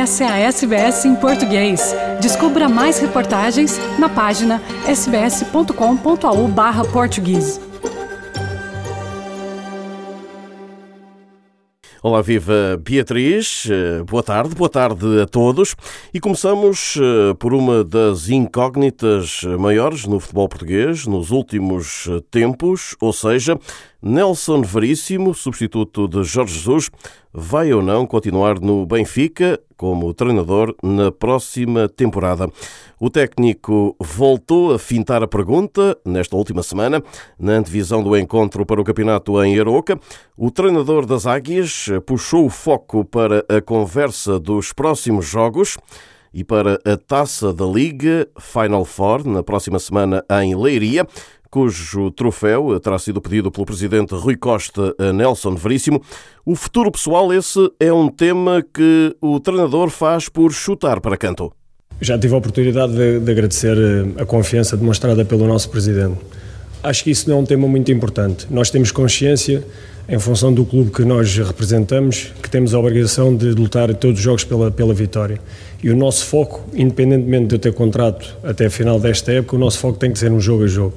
Essa é a SBS em português. Descubra mais reportagens na página sbs.com.au/português. Olá, viva Beatriz, eh, boa tarde, boa tarde a todos. E começamos eh, por uma das incógnitas maiores no futebol português nos últimos tempos, ou seja, Nelson Veríssimo, substituto de Jorge Jesus, vai ou não continuar no Benfica como treinador na próxima temporada? O técnico voltou a fintar a pergunta nesta última semana, na antevisão do encontro para o campeonato em Aroca. O treinador das Águias puxou o foco para a conversa dos próximos jogos e para a taça da Liga Final Four na próxima semana em Leiria cujo troféu terá sido pedido pelo presidente Rui Costa a Nelson Veríssimo. O futuro pessoal, esse é um tema que o treinador faz por chutar para canto. Já tive a oportunidade de, de agradecer eh, a confiança demonstrada pelo nosso presidente. Acho que isso não é um tema muito importante. Nós temos consciência, em função do clube que nós representamos, que temos a obrigação de lutar todos os jogos pela, pela vitória. E o nosso foco, independentemente de eu ter contrato até a final desta época, o nosso foco tem que ser um jogo a jogo.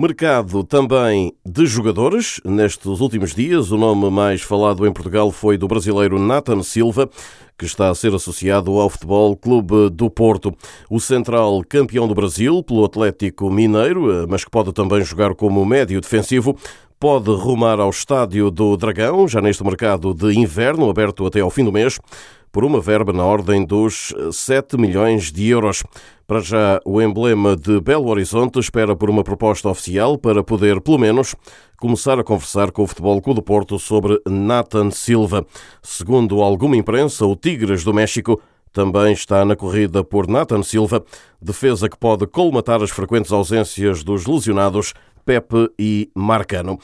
Mercado também de jogadores. Nestes últimos dias, o nome mais falado em Portugal foi do brasileiro Nathan Silva, que está a ser associado ao Futebol Clube do Porto. O central campeão do Brasil pelo Atlético Mineiro, mas que pode também jogar como médio defensivo, pode rumar ao estádio do Dragão, já neste mercado de inverno, aberto até ao fim do mês por uma verba na ordem dos 7 milhões de euros. Para já, o emblema de Belo Horizonte espera por uma proposta oficial para poder, pelo menos, começar a conversar com o Futebol Clube do Porto sobre Nathan Silva. Segundo alguma imprensa, o Tigres do México também está na corrida por Nathan Silva, defesa que pode colmatar as frequentes ausências dos lesionados Pepe e Marcano.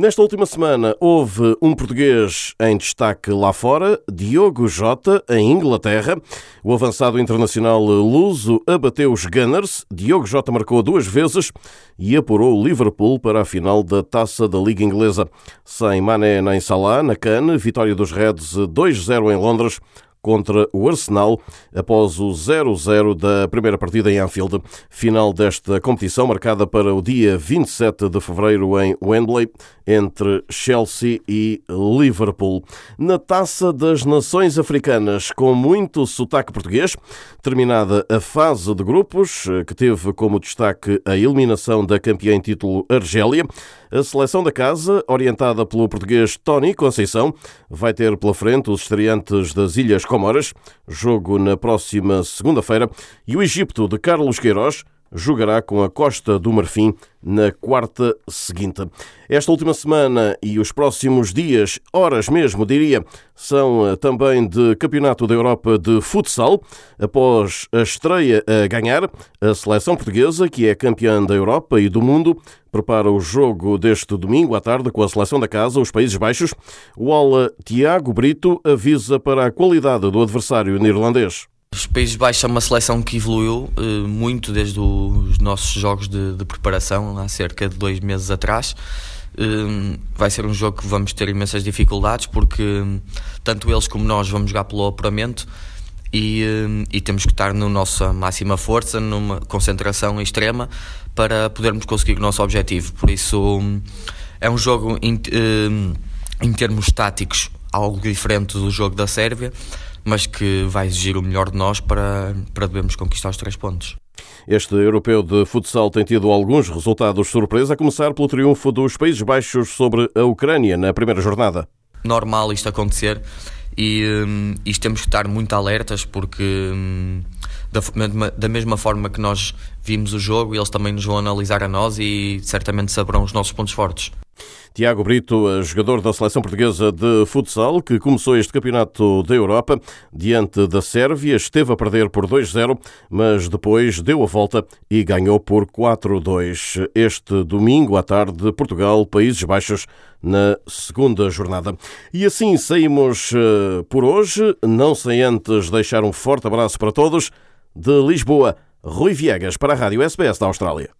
Nesta última semana houve um português em destaque lá fora, Diogo Jota, em Inglaterra. O avançado internacional luso abateu os Gunners. Diogo Jota marcou duas vezes e apurou o Liverpool para a final da Taça da Liga Inglesa. Sem Mané nem Salah, na Cannes, vitória dos Reds 2-0 em Londres contra o Arsenal após o 0-0 da primeira partida em Anfield. Final desta competição marcada para o dia 27 de fevereiro em Wembley entre Chelsea e Liverpool. Na Taça das Nações Africanas, com muito sotaque português, terminada a fase de grupos, que teve como destaque a eliminação da campeã em título Argélia, a seleção da casa, orientada pelo português Tony Conceição, vai ter pela frente os estreantes das Ilhas Comoras, jogo na próxima segunda-feira, e o Egito de Carlos Queiroz, jogará com a Costa do Marfim na quarta seguinte. Esta última semana e os próximos dias, horas mesmo, diria, são eh, também de Campeonato da Europa de Futsal. Após a estreia a ganhar, a seleção portuguesa, que é campeã da Europa e do mundo, prepara o jogo deste domingo à tarde com a seleção da casa, os Países Baixos. O ala Tiago Brito avisa para a qualidade do adversário neerlandês. Os Países Baixos é uma seleção que evoluiu uh, muito desde os nossos jogos de, de, preparação, há cerca de dois meses atrás. Uh, vai ser um jogo que vamos ter imensas dificuldades porque uh, tanto eles como nós vamos jogar pelo apuramento e, e, temos que estar na nossa máxima força, numa concentração extrema para podermos conseguir o nosso objetivo. Por isso é um jogo em termos táticos algo diferente do jogo da Sérvia mas que vai exigir o melhor de nós para, para devemos conquistar os três pontos. Este europeu de futsal tem tido alguns resultados surpresa, a começar pelo triunfo dos Países Baixos sobre a Ucrânia na primeira jornada. Normal isto acontecer e um, isto temos que estar muito alertas porque um, da, da, mesma forma que nós vimos o jogo, eles também nos vão analisar a nós e certamente saberão os nossos pontos fortes. Tiago Brito, jogador da seleção portuguesa de futsal, que começou este campeonato da Europa diante da Sérvia, esteve a perder por 2-0, mas depois deu a volta e ganhou por 4-2. Este domingo à tarde, Portugal, Países Baixos, na segunda jornada. E assim saímos eh, por hoje, não sem antes deixar um forte abraço para todos. De Lisboa, Rui Viegas para a Rádio SBS da Austrália.